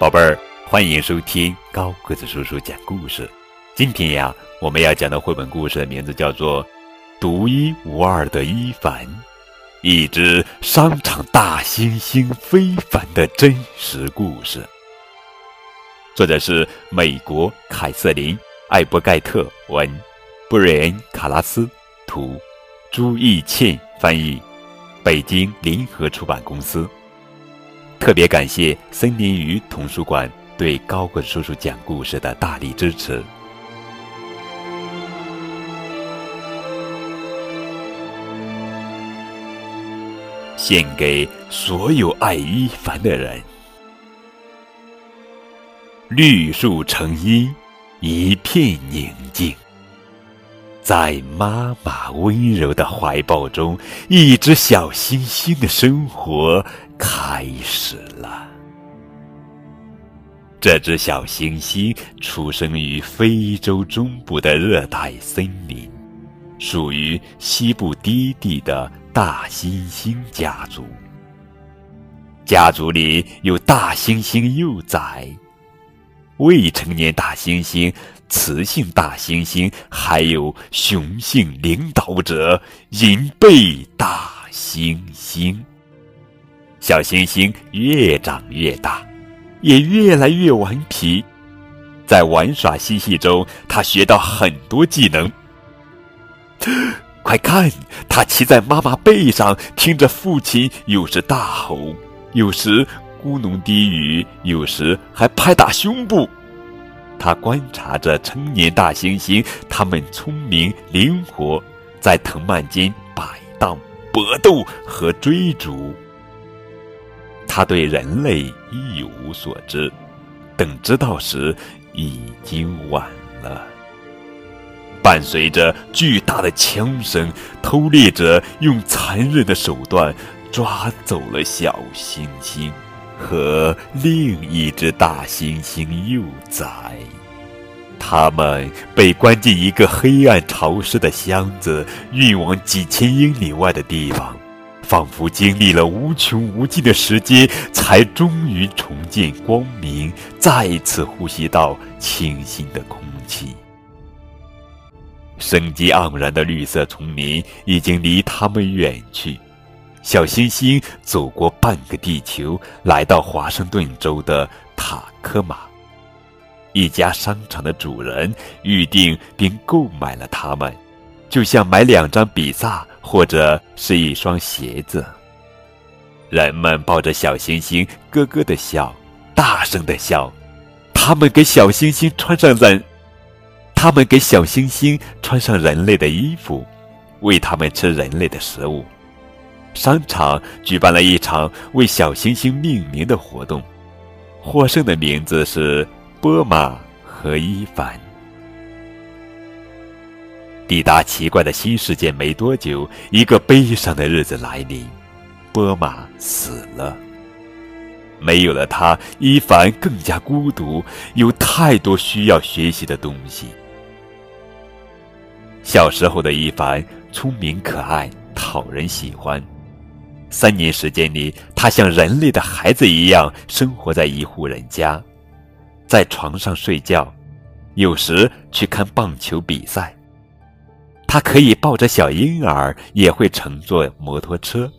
宝贝儿，欢迎收听高个子叔叔讲故事。今天呀，我们要讲的绘本故事的名字叫做《独一无二的伊凡》，一只商场大猩猩非凡的真实故事。作者是美国凯瑟琳·艾伯盖特文，布瑞恩·卡拉斯图，朱义倩翻译，北京联合出版公司。特别感谢森林鱼童书馆对高个叔叔讲故事的大力支持。献给所有爱伊凡的人。绿树成荫，一片宁静。在妈妈温柔的怀抱中，一只小星星的生活开始了。这只小星星出生于非洲中部的热带森林，属于西部低地的大猩猩家族。家族里有大猩猩幼崽、未成年大猩猩。雌性大猩猩，还有雄性领导者银背大猩猩。小猩猩越长越大，也越来越顽皮。在玩耍嬉戏中，他学到很多技能。快看，他骑在妈妈背上，听着父亲有时大吼，有时咕哝低语，有时还拍打胸部。他观察着成年大猩猩，它们聪明灵活，在藤蔓间摆荡、搏斗和追逐。他对人类一无所知，等知道时已经晚了。伴随着巨大的枪声，偷猎者用残忍的手段抓走了小猩猩。和另一只大猩猩幼崽，他们被关进一个黑暗潮湿的箱子，运往几千英里外的地方，仿佛经历了无穷无尽的时间，才终于重见光明，再次呼吸到清新的空气。生机盎然的绿色丛林已经离他们远去。小星星走过半个地球，来到华盛顿州的塔科马。一家商场的主人预定并购买了它们，就像买两张比萨或者是一双鞋子。人们抱着小星星，咯咯的笑，大声的笑。他们给小星星穿上人，他们给小星星穿上人类的衣服，喂他们吃人类的食物。商场举办了一场为小星星命名的活动，获胜的名字是波马和伊凡。抵达奇怪的新世界没多久，一个悲伤的日子来临，波马死了。没有了他，伊凡更加孤独，有太多需要学习的东西。小时候的伊凡聪明可爱，讨人喜欢。三年时间里，他像人类的孩子一样生活在一户人家，在床上睡觉，有时去看棒球比赛。他可以抱着小婴儿，也会乘坐摩托车。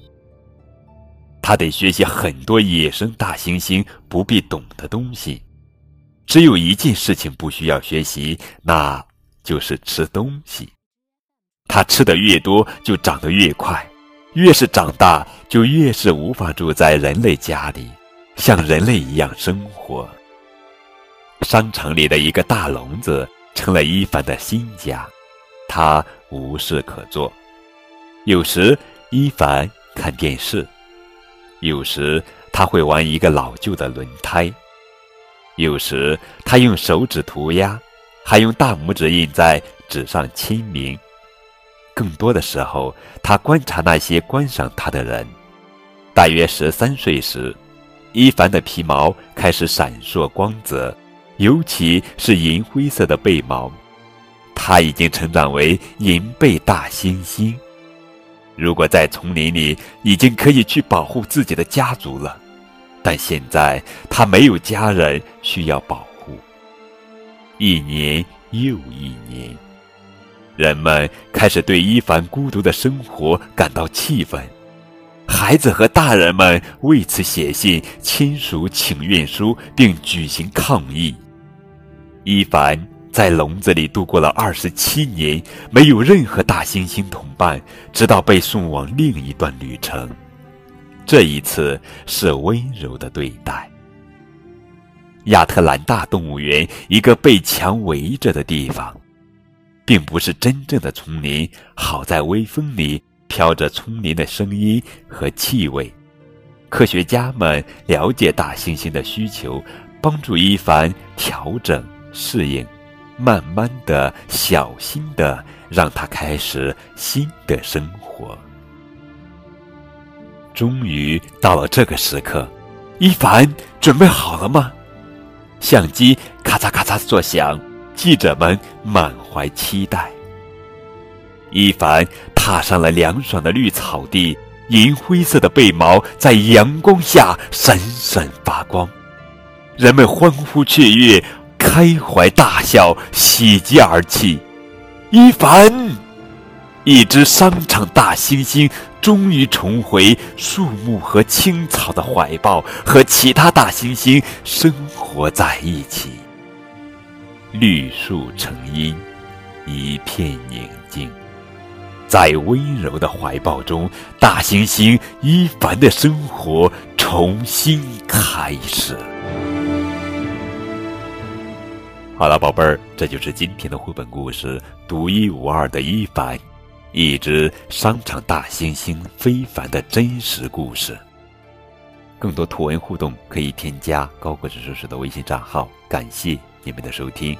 他得学习很多野生大猩猩不必懂的东西，只有一件事情不需要学习，那就是吃东西。他吃的越多，就长得越快。越是长大，就越是无法住在人类家里，像人类一样生活。商场里的一个大笼子成了伊凡的新家，他无事可做。有时伊凡看电视，有时他会玩一个老旧的轮胎，有时他用手指涂鸦，还用大拇指印在纸上签名。更多的时候，他观察那些观赏他的人。大约十三岁时，伊凡的皮毛开始闪烁光泽，尤其是银灰色的背毛。他已经成长为银背大猩猩。如果在丛林里，已经可以去保护自己的家族了。但现在他没有家人需要保护。一年又一年，人们开始对伊凡孤独的生活感到气愤，孩子和大人们为此写信签署请愿书，并举行抗议。伊凡在笼子里度过了二十七年，没有任何大猩猩同伴，直到被送往另一段旅程。这一次是温柔的对待。亚特兰大动物园，一个被墙围着的地方，并不是真正的丛林。好在微风里飘着丛林的声音和气味。科学家们了解大猩猩的需求，帮助伊凡调整适应，慢慢的、小心的让他开始新的生活。终于到了这个时刻，伊凡准备好了吗？相机咔嚓咔嚓作响，记者们满怀期待。伊凡踏上了凉爽的绿草地，银灰色的背毛在阳光下闪闪发光，人们欢呼雀跃，开怀大笑，喜极而泣。伊凡。一只商场大猩猩终于重回树木和青草的怀抱，和其他大猩猩生活在一起。绿树成荫，一片宁静，在温柔的怀抱中，大猩猩伊凡的生活重新开始。好了，宝贝儿，这就是今天的绘本故事《独一无二的伊凡》。一只商场大猩猩非凡的真实故事。更多图文互动可以添加高个子叔叔的微信账号。感谢你们的收听。